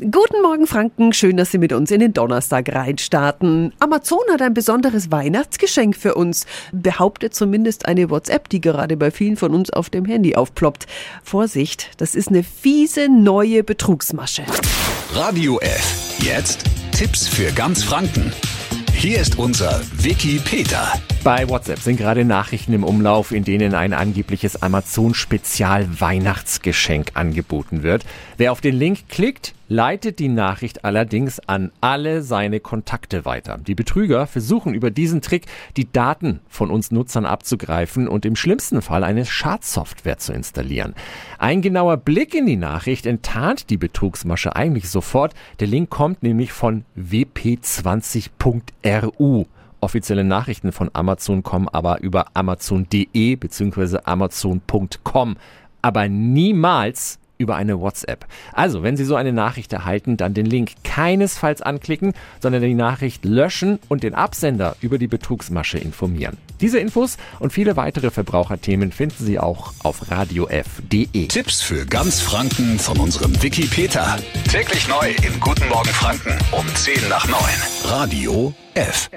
Guten Morgen, Franken. Schön, dass Sie mit uns in den Donnerstag reinstarten. Amazon hat ein besonderes Weihnachtsgeschenk für uns. Behauptet zumindest eine WhatsApp, die gerade bei vielen von uns auf dem Handy aufploppt. Vorsicht, das ist eine fiese neue Betrugsmasche. Radio F. Jetzt Tipps für ganz Franken. Hier ist unser Wiki Peter. Bei WhatsApp sind gerade Nachrichten im Umlauf, in denen ein angebliches Amazon-Spezial-Weihnachtsgeschenk angeboten wird. Wer auf den Link klickt, leitet die Nachricht allerdings an alle seine Kontakte weiter. Die Betrüger versuchen über diesen Trick, die Daten von uns Nutzern abzugreifen und im schlimmsten Fall eine Schadsoftware zu installieren. Ein genauer Blick in die Nachricht enttarnt die Betrugsmasche eigentlich sofort. Der Link kommt nämlich von wp20.ru. Offizielle Nachrichten von Amazon kommen aber über amazon.de bzw. amazon.com, aber niemals über eine WhatsApp. Also, wenn Sie so eine Nachricht erhalten, dann den Link keinesfalls anklicken, sondern die Nachricht löschen und den Absender über die Betrugsmasche informieren. Diese Infos und viele weitere Verbraucherthemen finden Sie auch auf radiof.de. Tipps für ganz Franken von unserem Wiki Peter. Täglich neu in Guten Morgen Franken um 10 nach 9. Radio. F.